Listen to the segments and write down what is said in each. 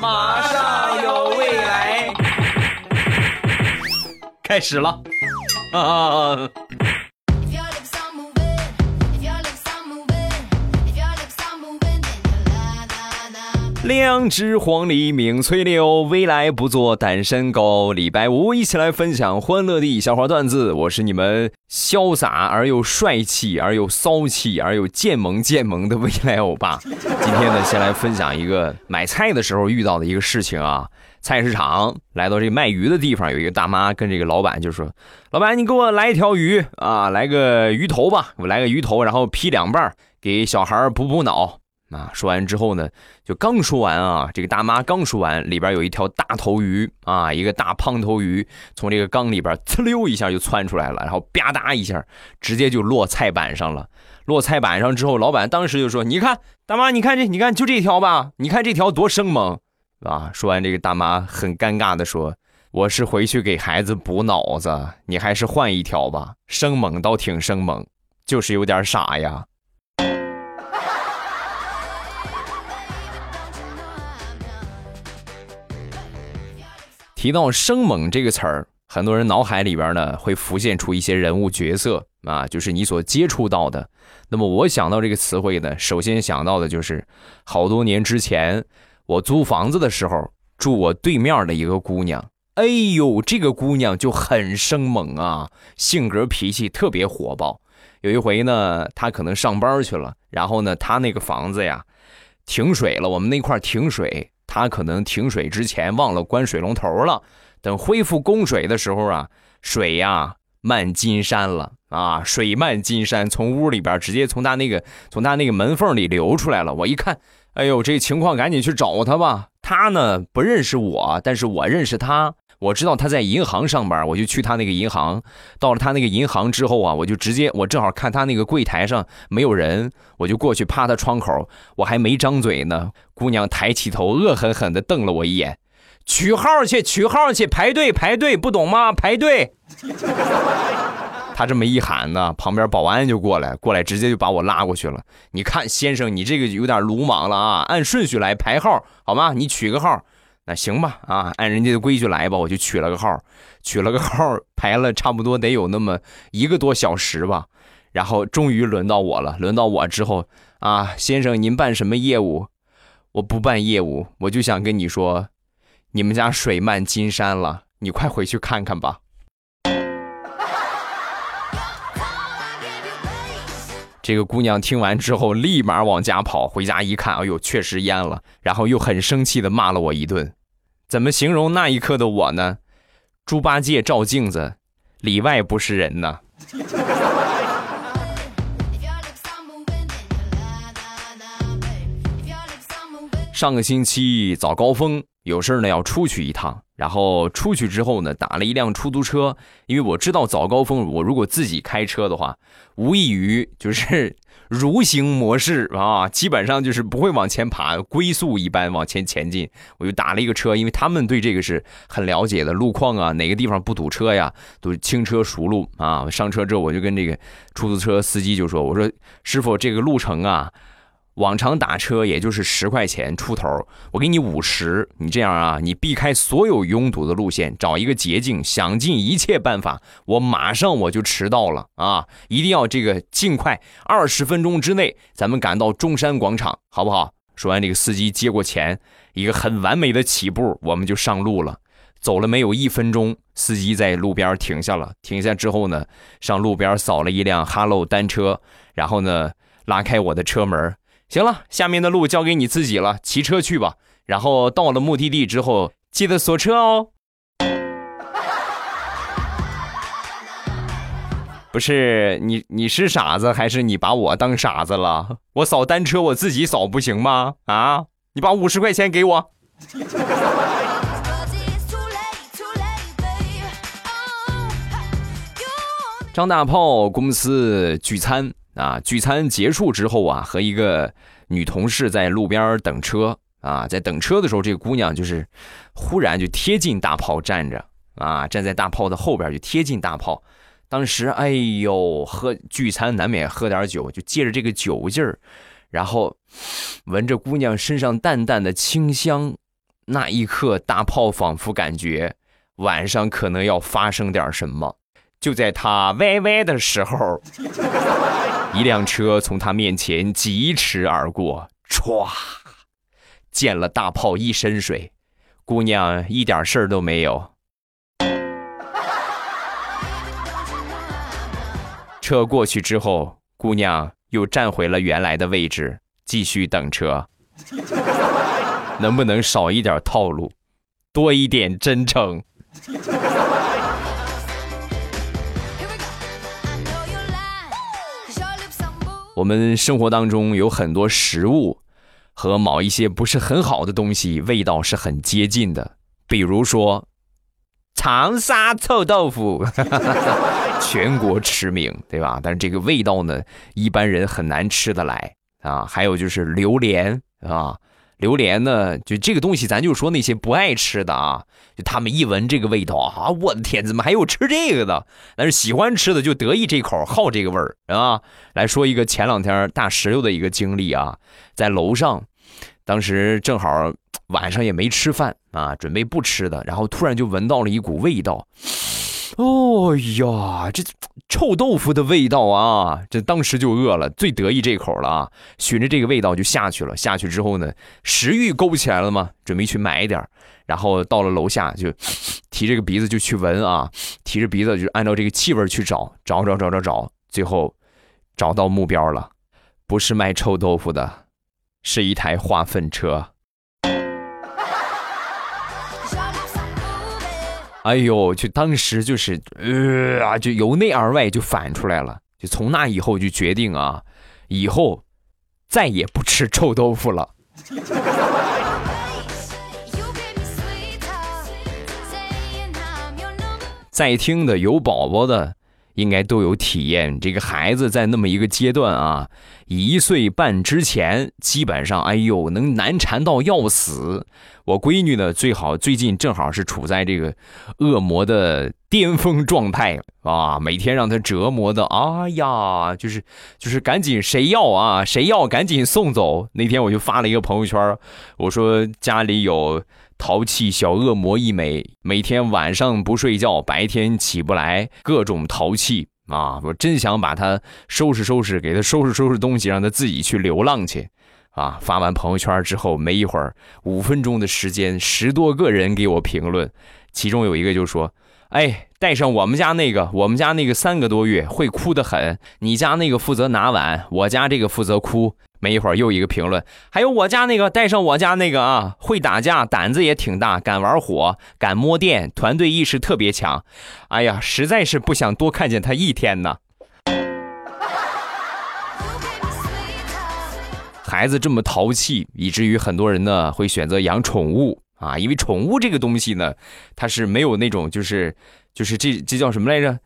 马上有未来，开始了啊！两只黄鹂鸣翠柳，未来不做单身狗。礼拜五一起来分享欢乐的笑话段子，我是你们潇洒而又帅气而又骚气而又贱萌贱萌的未来欧巴。今天呢，先来分享一个买菜的时候遇到的一个事情啊。菜市场来到这卖鱼的地方，有一个大妈跟这个老板就说：“老板，你给我来一条鱼啊，来个鱼头吧，我来个鱼头，然后劈两半，给小孩补补脑。”啊，说完之后呢，就刚说完啊，这个大妈刚说完，里边有一条大头鱼啊，一个大胖头鱼从这个缸里边呲溜一下就窜出来了，然后吧嗒一下，直接就落菜板上了。落菜板上之后，老板当时就说：“你看，大妈，你看这，你看就这条吧，你看这条多生猛啊！”说完，这个大妈很尴尬的说：“我是回去给孩子补脑子，你还是换一条吧，生猛倒挺生猛，就是有点傻呀。”提到“生猛”这个词儿，很多人脑海里边呢会浮现出一些人物角色啊，就是你所接触到的。那么我想到这个词汇呢，首先想到的就是好多年之前我租房子的时候，住我对面的一个姑娘。哎呦，这个姑娘就很生猛啊，性格脾气特别火爆。有一回呢，她可能上班去了，然后呢，她那个房子呀停水了，我们那块停水。他可能停水之前忘了关水龙头了，等恢复供水的时候啊，水呀漫金山了啊，水漫金山，从屋里边直接从他那个从他那个门缝里流出来了。我一看，哎呦，这情况赶紧去找他吧。他呢不认识我，但是我认识他。我知道他在银行上班，我就去他那个银行。到了他那个银行之后啊，我就直接，我正好看他那个柜台上没有人，我就过去趴他窗口。我还没张嘴呢，姑娘抬起头，恶狠狠地瞪了我一眼：“取号去，取号去，排队，排队，不懂吗？排队。”他这么一喊呢，旁边保安就过来，过来直接就把我拉过去了。你看，先生，你这个有点鲁莽了啊！按顺序来排号，好吗？你取个号。那行吧，啊，按人家的规矩来吧，我就取了个号，取了个号，排了差不多得有那么一个多小时吧，然后终于轮到我了。轮到我之后，啊，先生，您办什么业务？我不办业务，我就想跟你说，你们家水漫金山了，你快回去看看吧。这个姑娘听完之后，立马往家跑。回家一看，哎呦，确实淹了。然后又很生气的骂了我一顿。怎么形容那一刻的我呢？猪八戒照镜子，里外不是人呐。上个星期早高峰，有事呢要出去一趟。然后出去之后呢，打了一辆出租车，因为我知道早高峰，我如果自己开车的话，无异于就是 蠕行模式啊，基本上就是不会往前爬，龟速一般往前前进。我就打了一个车，因为他们对这个是很了解的，路况啊，哪个地方不堵车呀，都轻车熟路啊。上车之后，我就跟这个出租车司机就说：“我说师傅，这个路程啊。”往常打车也就是十块钱出头，我给你五十，你这样啊，你避开所有拥堵的路线，找一个捷径，想尽一切办法，我马上我就迟到了啊！一定要这个尽快，二十分钟之内咱们赶到中山广场，好不好？说完，这个司机接过钱，一个很完美的起步，我们就上路了。走了没有一分钟，司机在路边停下了，停下之后呢，上路边扫了一辆哈喽单车，然后呢，拉开我的车门。行了，下面的路交给你自己了，骑车去吧。然后到了目的地之后，记得锁车哦。不是你，你是傻子还是你把我当傻子了？我扫单车我自己扫不行吗？啊，你把五十块钱给我。张大炮公司聚餐。啊，聚餐结束之后啊，和一个女同事在路边等车啊，在等车的时候，这个姑娘就是忽然就贴近大炮站着啊，站在大炮的后边就贴近大炮。当时哎呦，喝聚餐难免喝点酒，就借着这个酒劲儿，然后闻着姑娘身上淡淡的清香，那一刻，大炮仿佛感觉晚上可能要发生点什么。就在他歪歪的时候，一辆车从他面前疾驰而过，歘，溅了大炮一身水，姑娘一点事儿都没有。车过去之后，姑娘又站回了原来的位置，继续等车。能不能少一点套路，多一点真诚？我们生活当中有很多食物和某一些不是很好的东西味道是很接近的，比如说长沙臭豆腐。全国驰名，对吧？但是这个味道呢，一般人很难吃得来啊。还有就是榴莲啊，榴莲呢，就这个东西，咱就说那些不爱吃的啊，就他们一闻这个味道啊，我的天，怎么还有吃这个的？但是喜欢吃的就得意这口，好这个味儿啊。来说一个前两天大石榴的一个经历啊，在楼上，当时正好晚上也没吃饭啊，准备不吃的，然后突然就闻到了一股味道。哦呀，这臭豆腐的味道啊！这当时就饿了，最得意这口了啊！循着这个味道就下去了。下去之后呢，食欲勾起来了嘛，准备去买一点然后到了楼下，就 提着个鼻子就去闻啊，提着鼻子就按照这个气味去找，找找找找找，最后找到目标了，不是卖臭豆腐的，是一台化粪车。哎呦，就当时就是呃啊，就由内而外就反出来了。就从那以后就决定啊，以后再也不吃臭豆腐了。在听的有宝宝的。应该都有体验。这个孩子在那么一个阶段啊，一岁半之前，基本上，哎呦，能难缠到要死。我闺女呢，最好最近正好是处在这个恶魔的巅峰状态啊，每天让她折磨的，哎呀，就是就是赶紧谁要啊，谁要赶紧送走。那天我就发了一个朋友圈，我说家里有。淘气小恶魔一枚，每天晚上不睡觉，白天起不来，各种淘气啊！我真想把他收拾收拾，给他收拾收拾东西，让他自己去流浪去啊！发完朋友圈之后，没一会儿，五分钟的时间，十多个人给我评论，其中有一个就说：“哎，带上我们家那个，我们家那个三个多月会哭得很，你家那个负责拿碗，我家这个负责哭。”没一会儿，又一个评论，还有我家那个带上我家那个啊，会打架，胆子也挺大，敢玩火，敢摸电，团队意识特别强。哎呀，实在是不想多看见他一天呢。孩子这么淘气，以至于很多人呢会选择养宠物啊，因为宠物这个东西呢，它是没有那种就是就是这这叫什么来着？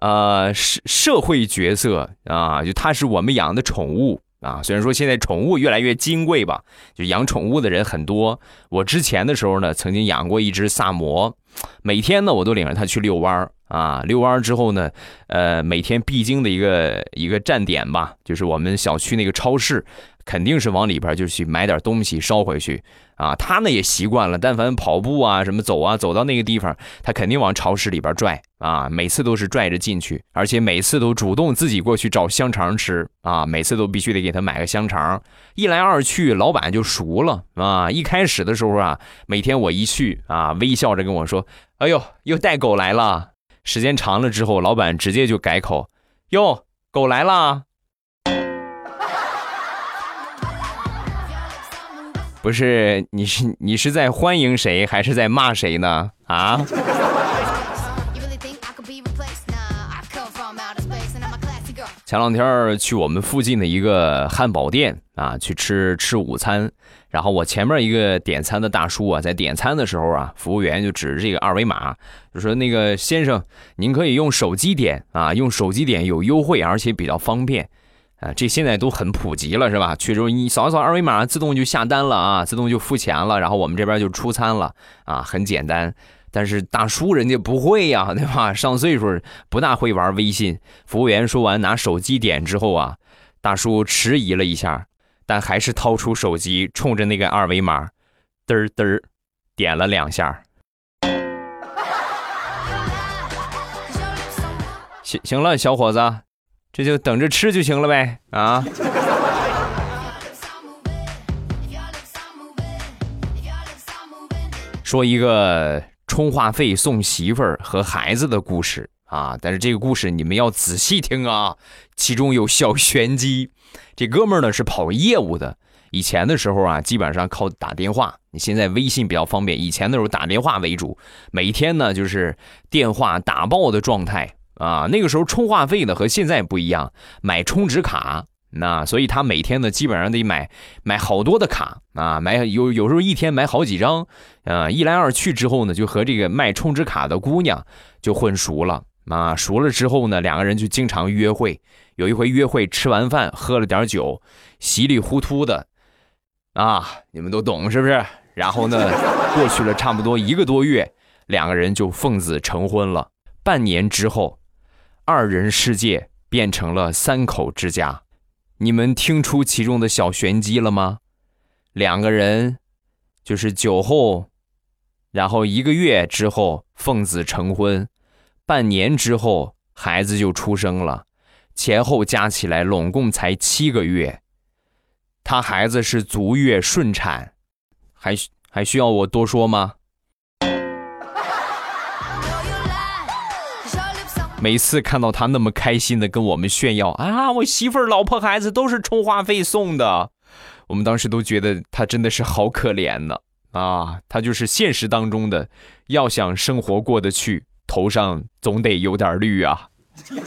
呃，社社会角色啊，就它是我们养的宠物。啊，虽然说现在宠物越来越金贵吧，就养宠物的人很多。我之前的时候呢，曾经养过一只萨摩，每天呢我都领着它去遛弯儿啊。遛弯儿之后呢，呃，每天必经的一个一个站点吧，就是我们小区那个超市。肯定是往里边就去买点东西捎回去啊！他呢也习惯了，但凡跑步啊什么走啊，走到那个地方，他肯定往超市里边拽啊！每次都是拽着进去，而且每次都主动自己过去找香肠吃啊！每次都必须得给他买个香肠。一来二去，老板就熟了啊！一开始的时候啊，每天我一去啊，微笑着跟我说：“哎呦，又带狗来了。”时间长了之后，老板直接就改口：“哟，狗来了。”不是，你是你是在欢迎谁，还是在骂谁呢？啊？前两天去我们附近的一个汉堡店啊，去吃吃午餐。然后我前面一个点餐的大叔啊，在点餐的时候啊，服务员就指着这个二维码，就说：“那个先生，您可以用手机点啊，用手机点有优惠，而且比较方便。”啊，这现在都很普及了，是吧？去之后你扫一扫二维码，自动就下单了啊，自动就付钱了，然后我们这边就出餐了啊，很简单。但是大叔人家不会呀，对吧？上岁数不大会玩微信。服务员说完拿手机点之后啊，大叔迟疑了一下，但还是掏出手机，冲着那个二维码，嘚儿嘚儿，点了两下。行行了，小伙子，这就等着吃就行了呗啊！说一个充话费送媳妇儿和孩子的故事啊，但是这个故事你们要仔细听啊，其中有小玄机。这哥们儿呢是跑业务的，以前的时候啊，基本上靠打电话。你现在微信比较方便，以前的时候打电话为主，每天呢就是电话打爆的状态。啊，那个时候充话费的和现在不一样，买充值卡，那所以他每天呢基本上得买买好多的卡啊，买有有时候一天买好几张，啊，一来二去之后呢，就和这个卖充值卡的姑娘就混熟了啊，熟了之后呢，两个人就经常约会，有一回约会吃完饭喝了点酒，稀里糊涂的，啊，你们都懂是不是？然后呢，过去了差不多一个多月，两个人就奉子成婚了，半年之后。二人世界变成了三口之家，你们听出其中的小玄机了吗？两个人就是酒后，然后一个月之后奉子成婚，半年之后孩子就出生了，前后加起来拢共才七个月。他孩子是足月顺产，还还需要我多说吗？每次看到他那么开心的跟我们炫耀啊，我媳妇儿、老婆、孩子都是充话费送的，我们当时都觉得他真的是好可怜呢啊！他就是现实当中的，要想生活过得去，头上总得有点绿啊。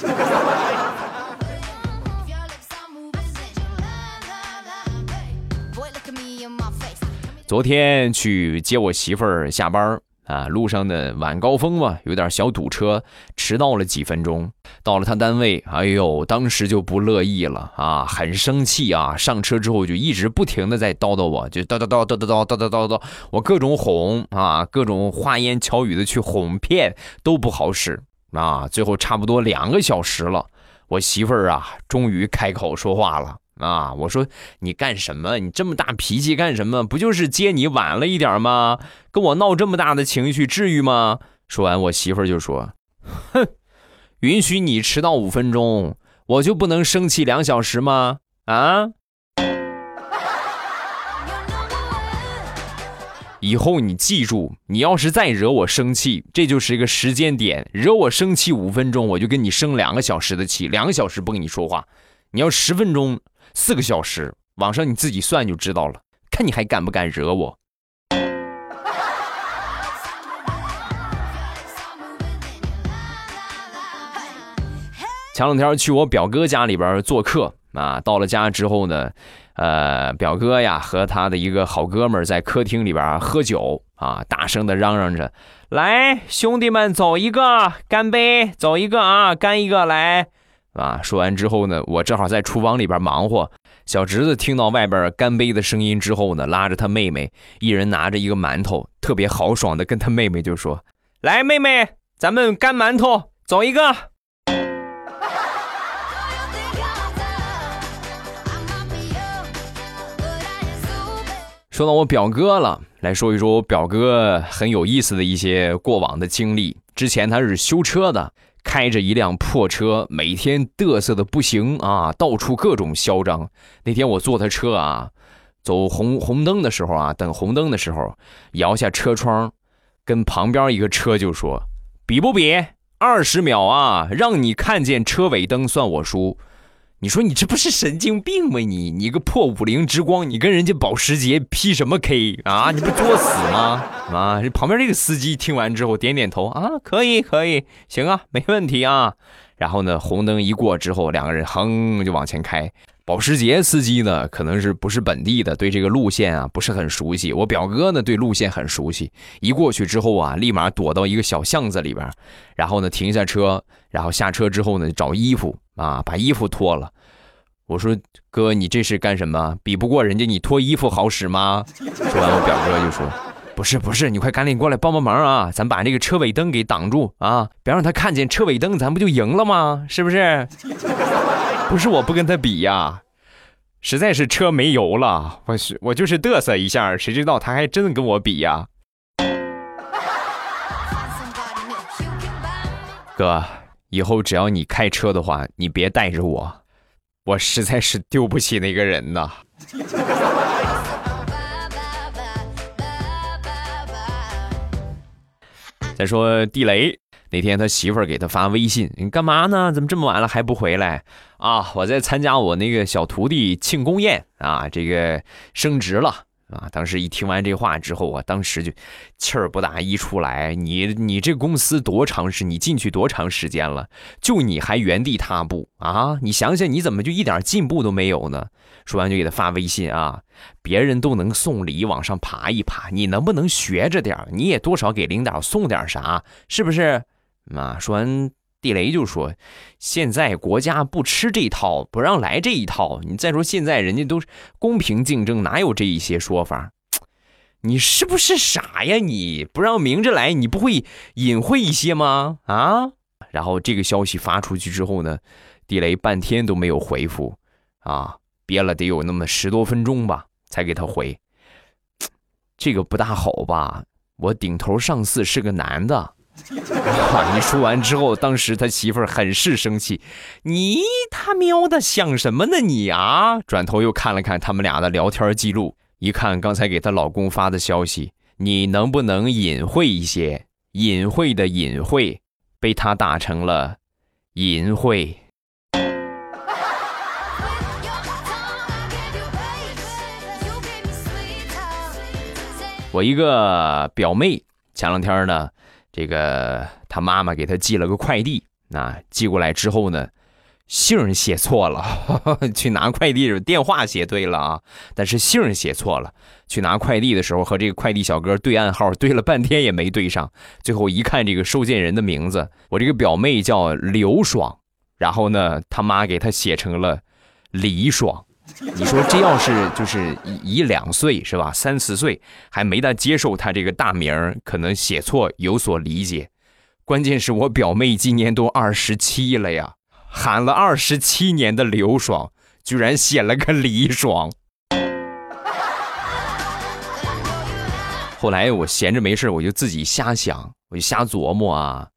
昨天去接我媳妇儿下班啊，路上的晚高峰嘛，有点小堵车，迟到了几分钟。到了他单位，哎呦，当时就不乐意了啊，很生气啊。上车之后就一直不停的在叨叨我，就叨叨叨叨叨叨叨叨叨叨，我各种哄啊，各种花言巧语的去哄骗都不好使啊。最后差不多两个小时了，我媳妇儿啊，终于开口说话了。啊！我说你干什么？你这么大脾气干什么？不就是接你晚了一点吗？跟我闹这么大的情绪，至于吗？说完，我媳妇儿就说：“哼，允许你迟到五分钟，我就不能生气两小时吗？啊！以后你记住，你要是再惹我生气，这就是一个时间点，惹我生气五分钟，我就跟你生两个小时的气，两个小时不跟你说话。你要十分钟。”四个小时，网上你自己算就知道了。看你还敢不敢惹我？前两天去我表哥家里边做客啊，到了家之后呢，呃，表哥呀和他的一个好哥们在客厅里边喝酒啊，大声的嚷嚷着：“来，兄弟们，走一个，干杯，走一个啊，干一个，来。”啊！说完之后呢，我正好在厨房里边忙活。小侄子听到外边干杯的声音之后呢，拉着他妹妹，一人拿着一个馒头，特别豪爽的跟他妹妹就说：“来，妹妹，咱们干馒头，走一个。”说到我表哥了，来说一说我表哥很有意思的一些过往的经历。之前他是修车的。开着一辆破车，每天嘚瑟的不行啊，到处各种嚣张。那天我坐他车啊，走红红灯的时候啊，等红灯的时候，摇下车窗，跟旁边一个车就说：“比不比？二十秒啊，让你看见车尾灯算我输。”你说你这不是神经病吗？你你个破五菱之光，你跟人家保时捷 P 什么 K 啊？你不作死吗？啊！旁边这个司机听完之后点点头啊，可以可以，行啊，没问题啊。然后呢，红灯一过之后，两个人哼就往前开。保时捷司机呢，可能是不是本地的，对这个路线啊不是很熟悉。我表哥呢，对路线很熟悉，一过去之后啊，立马躲到一个小巷子里边，然后呢停下车，然后下车之后呢找衣服。啊，把衣服脱了。我说哥，你这是干什么？比不过人家，你脱衣服好使吗？说完我表哥就说，不是不是，你快赶紧过来帮帮忙啊，咱把这个车尾灯给挡住啊，别让他看见车尾灯，咱不就赢了吗？是不是？不是，我不跟他比呀，实在是车没油了，我我就是嘚瑟一下，谁知道他还真跟我比呀。哥。以后只要你开车的话，你别带着我，我实在是丢不起那个人呐。再说地雷，那天他媳妇儿给他发微信：“你干嘛呢？怎么这么晚了还不回来？”啊，我在参加我那个小徒弟庆功宴啊，这个升职了。啊！当时一听完这话之后啊，当时就气儿不打一处来。你你这公司多长时？你进去多长时间了？就你还原地踏步啊？你想想，你怎么就一点进步都没有呢？说完就给他发微信啊，别人都能送礼往上爬一爬，你能不能学着点？你也多少给领导送点啥，是不是？啊！说完。地雷就说：“现在国家不吃这套，不让来这一套。你再说现在人家都是公平竞争，哪有这一些说法？你是不是傻呀？你不让明着来，你不会隐晦一些吗？啊？然后这个消息发出去之后呢，地雷半天都没有回复，啊，憋了得有那么十多分钟吧，才给他回。这个不大好吧？我顶头上司是个男的。” 话一说完之后，当时他媳妇儿很是生气，你他喵的想什么呢你啊？转头又看了看他们俩的聊天记录，一看刚才给她老公发的消息，你能不能隐晦一些？隐晦的隐晦，被他打成了淫秽。我一个表妹前两天呢。这个他妈妈给他寄了个快递，啊，寄过来之后呢，姓写错了，去拿快递时电话写对了啊，但是姓写错了。去拿快递的时候和这个快递小哥对暗号，对了半天也没对上。最后一看这个收件人的名字，我这个表妹叫刘爽，然后呢他妈给他写成了李爽。你说这要是就是一一两岁是吧？三四岁还没大接受他这个大名可能写错有所理解。关键是我表妹今年都二十七了呀，喊了二十七年的刘爽，居然写了个李爽。后来我闲着没事我就自己瞎想，我就瞎琢磨啊。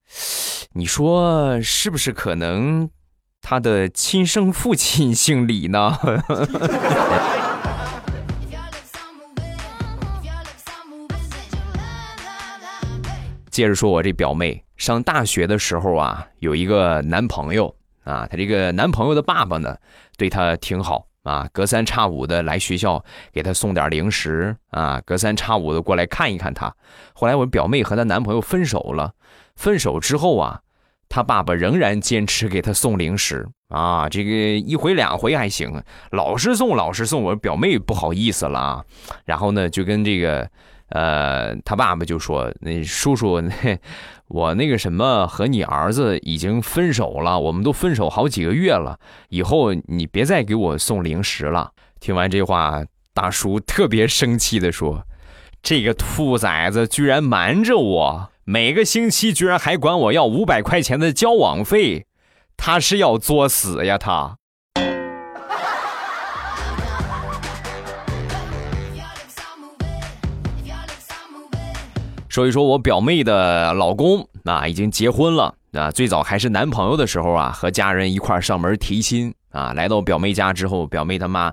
你说是不是可能？他的亲生父亲姓李呢。接着说，我这表妹上大学的时候啊，有一个男朋友啊，她这个男朋友的爸爸呢，对她挺好啊，隔三差五的来学校给她送点零食啊，隔三差五的过来看一看她。后来我表妹和她男朋友分手了，分手之后啊。他爸爸仍然坚持给他送零食啊，这个一回两回还行，老是送老是送，我表妹不好意思了啊。然后呢，就跟这个呃，他爸爸就说：“那叔叔，那 我那个什么和你儿子已经分手了，我们都分手好几个月了，以后你别再给我送零食了。”听完这话，大叔特别生气的说：“这个兔崽子居然瞒着我！”每个星期居然还管我要五百块钱的交往费，他是要作死呀他！说一说我表妹的老公啊，已经结婚了啊。最早还是男朋友的时候啊，和家人一块上门提亲啊。来到表妹家之后，表妹他妈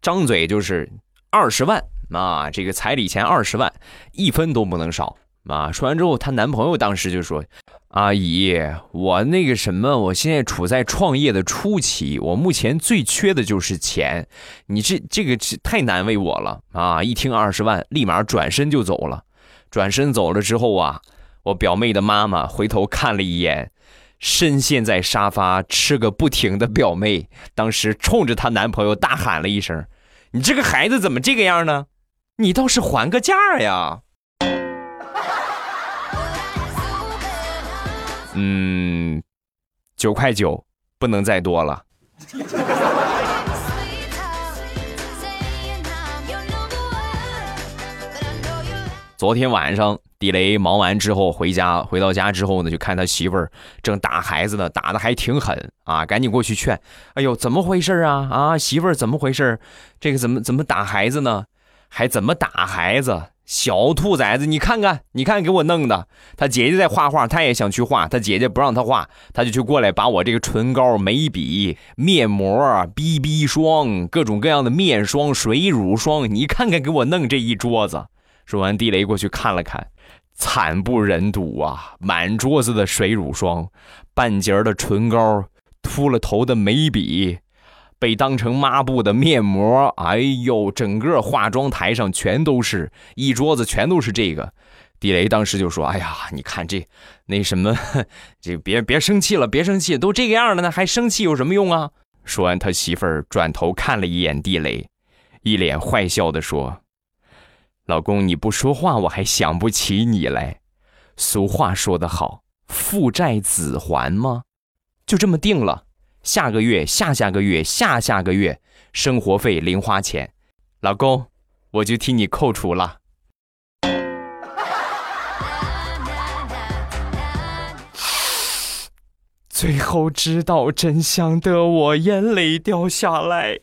张嘴就是二十万啊，这个彩礼钱二十万，一分都不能少。啊！说完之后，她男朋友当时就说：“阿姨，我那个什么，我现在处在创业的初期，我目前最缺的就是钱。你这这个太难为我了啊！”一听二十万，立马转身就走了。转身走了之后啊，我表妹的妈妈回头看了一眼，深陷在沙发吃个不停的表妹，当时冲着她男朋友大喊了一声：“你这个孩子怎么这个样呢？你倒是还个价呀！”嗯，九块九，不能再多了。昨天晚上，地雷忙完之后回家，回到家之后呢，就看他媳妇儿正打孩子呢，打的还挺狠啊！赶紧过去劝。哎呦，怎么回事啊？啊，媳妇儿怎么回事？这个怎么怎么打孩子呢？还怎么打孩子？小兔崽子，你看看，你看给我弄的。他姐姐在画画，他也想去画，他姐姐不让他画，他就去过来把我这个唇膏、眉笔、面膜、BB 霜、各种各样的面霜、水乳霜，你看看给我弄这一桌子。说完，地雷过去看了看，惨不忍睹啊！满桌子的水乳霜，半截的唇膏，秃了头的眉笔。被当成抹布的面膜，哎呦，整个化妆台上全都是一桌子，全都是这个。地雷当时就说：“哎呀，你看这那什么，这别别生气了，别生气，都这个样了呢，还生气有什么用啊？”说完，他媳妇儿转头看了一眼地雷，一脸坏笑的说：“老公，你不说话，我还想不起你来。俗话说得好，父债子还吗？就这么定了。”下个月、下下个月、下下个月，生活费零花钱，老公，我就替你扣除了。最后知道真相的我，眼泪掉下来。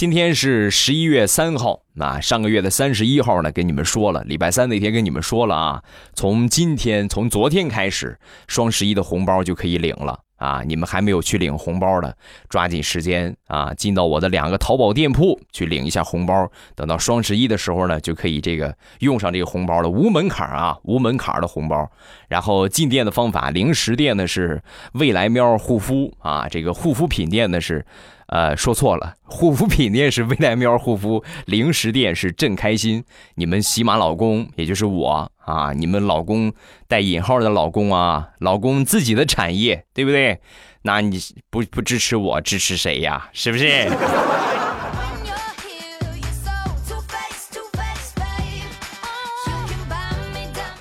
今天是十一月三号，那上个月的三十一号呢，跟你们说了，礼拜三那天跟你们说了啊，从今天从昨天开始，双十一的红包就可以领了啊！你们还没有去领红包的，抓紧时间啊，进到我的两个淘宝店铺去领一下红包，等到双十一的时候呢，就可以这个用上这个红包了，无门槛啊，无门槛的红包。然后进店的方法，零食店呢是未来喵护肤啊，这个护肤品店呢是。呃，说错了，护肤品店是未来喵护肤，零食店是正开心。你们喜马老公，也就是我啊，你们老公带引号的老公啊，老公自己的产业，对不对？那你不不支持我，支持谁呀？是不是？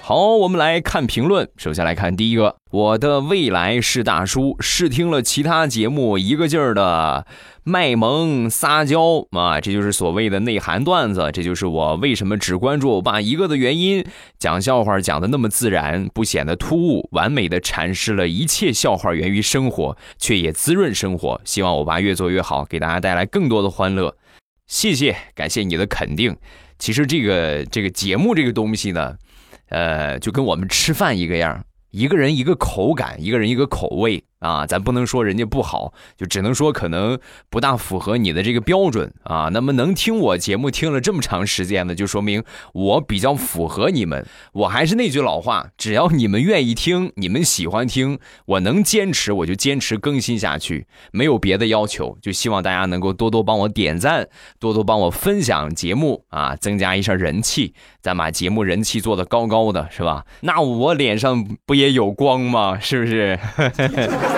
好，我们来看评论。首先来看第一个，我的未来是大叔，试听了其他节目，一个劲儿的卖萌撒娇啊，这就是所谓的内涵段子。这就是我为什么只关注欧巴一个的原因。讲笑话讲的那么自然，不显得突兀，完美的阐释了一切笑话源于生活，却也滋润生活。希望欧巴越做越好，给大家带来更多的欢乐。谢谢，感谢你的肯定。其实这个这个节目这个东西呢。呃，就跟我们吃饭一个样，一个人一个口感，一个人一个口味。啊，咱不能说人家不好，就只能说可能不大符合你的这个标准啊。那么能听我节目听了这么长时间的，就说明我比较符合你们。我还是那句老话，只要你们愿意听，你们喜欢听，我能坚持，我就坚持更新下去，没有别的要求。就希望大家能够多多帮我点赞，多多帮我分享节目啊，增加一下人气，咱把节目人气做得高高的，是吧？那我脸上不也有光吗？是不是？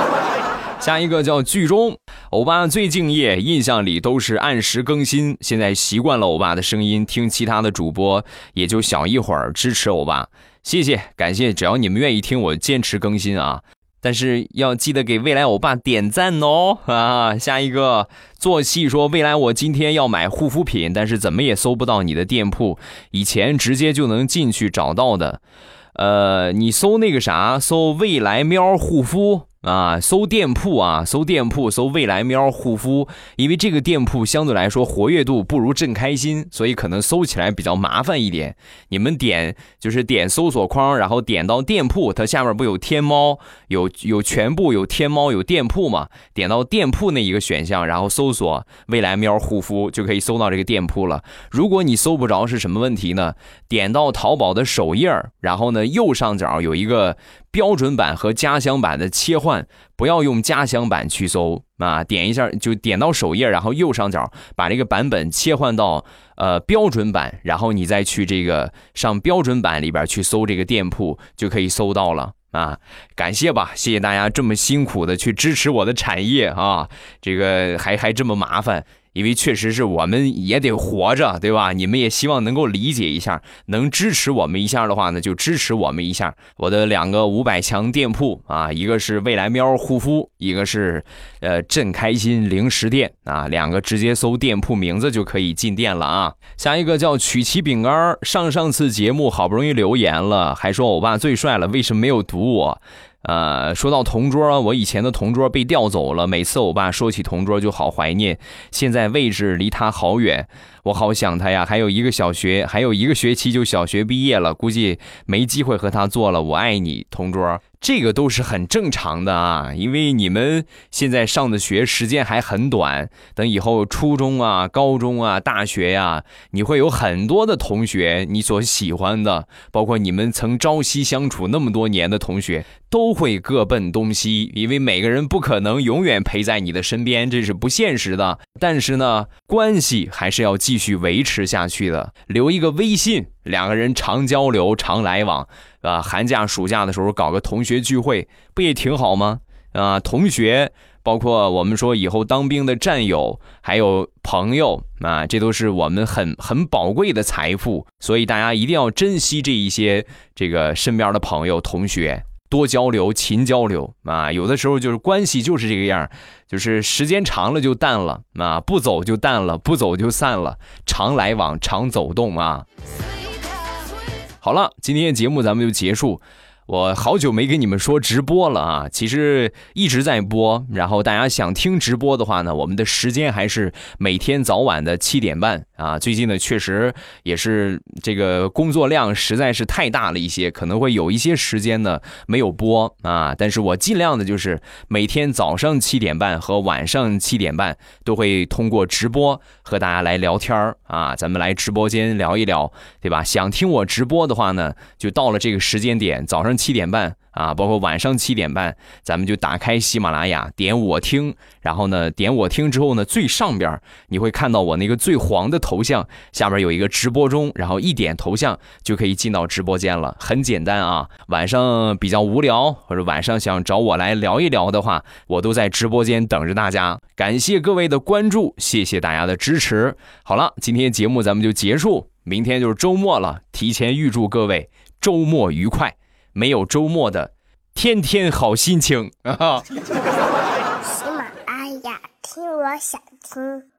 下一个叫剧中，欧巴最敬业，印象里都是按时更新。现在习惯了欧巴的声音，听其他的主播也就小一会儿。支持欧巴，谢谢，感谢。只要你们愿意听，我坚持更新啊。但是要记得给未来欧巴点赞哦 啊！下一个做戏说，未来我今天要买护肤品，但是怎么也搜不到你的店铺，以前直接就能进去找到的。呃，你搜那个啥，搜未来喵护肤。啊，搜店铺啊，搜店铺，搜未来喵护肤，因为这个店铺相对来说活跃度不如正开心，所以可能搜起来比较麻烦一点。你们点就是点搜索框，然后点到店铺，它下面不有天猫，有有全部有天猫有店铺嘛？点到店铺那一个选项，然后搜索未来喵护肤，就可以搜到这个店铺了。如果你搜不着是什么问题呢？点到淘宝的首页，然后呢右上角有一个。标准版和加强版的切换，不要用加强版去搜啊！点一下就点到首页，然后右上角把这个版本切换到呃标准版，然后你再去这个上标准版里边去搜这个店铺，就可以搜到了啊！感谢吧，谢谢大家这么辛苦的去支持我的产业啊！这个还还这么麻烦。因为确实是我们也得活着，对吧？你们也希望能够理解一下，能支持我们一下的话呢，就支持我们一下。我的两个五百强店铺啊，一个是未来喵护肤，一个是呃朕开心零食店啊，两个直接搜店铺名字就可以进店了啊。下一个叫曲奇饼干，上上次节目好不容易留言了，还说欧巴最帅了，为什么没有读我？呃，说到同桌，我以前的同桌被调走了。每次我爸说起同桌，就好怀念。现在位置离他好远，我好想他呀。还有一个小学，还有一个学期就小学毕业了，估计没机会和他做了。我爱你，同桌。这个都是很正常的啊，因为你们现在上的学时间还很短，等以后初中啊、高中啊、大学呀，你会有很多的同学，你所喜欢的，包括你们曾朝夕相处那么多年的同学，都会各奔东西，因为每个人不可能永远陪在你的身边，这是不现实的。但是呢，关系还是要继继续维持下去的，留一个微信，两个人常交流、常来往。啊，寒假、暑假的时候搞个同学聚会，不也挺好吗？啊，同学，包括我们说以后当兵的战友，还有朋友啊，这都是我们很很宝贵的财富，所以大家一定要珍惜这一些这个身边的朋友、同学，多交流、勤交流啊。有的时候就是关系就是这个样，就是时间长了就淡了啊，不走就淡了，不走就散了，常来往、常走动啊。好了，今天的节目咱们就结束。我好久没跟你们说直播了啊，其实一直在播。然后大家想听直播的话呢，我们的时间还是每天早晚的七点半啊。最近呢，确实也是这个工作量实在是太大了一些，可能会有一些时间呢没有播啊。但是我尽量的就是每天早上七点半和晚上七点半都会通过直播和大家来聊天啊。咱们来直播间聊一聊，对吧？想听我直播的话呢，就到了这个时间点，早上。七点半啊，包括晚上七点半，咱们就打开喜马拉雅，点我听，然后呢，点我听之后呢，最上边你会看到我那个最黄的头像，下边有一个直播中，然后一点头像就可以进到直播间了，很简单啊。晚上比较无聊或者晚上想找我来聊一聊的话，我都在直播间等着大家。感谢各位的关注，谢谢大家的支持。好了，今天节目咱们就结束，明天就是周末了，提前预祝各位周末愉快。没有周末的，天天好心情啊！喜马拉雅，听我想听。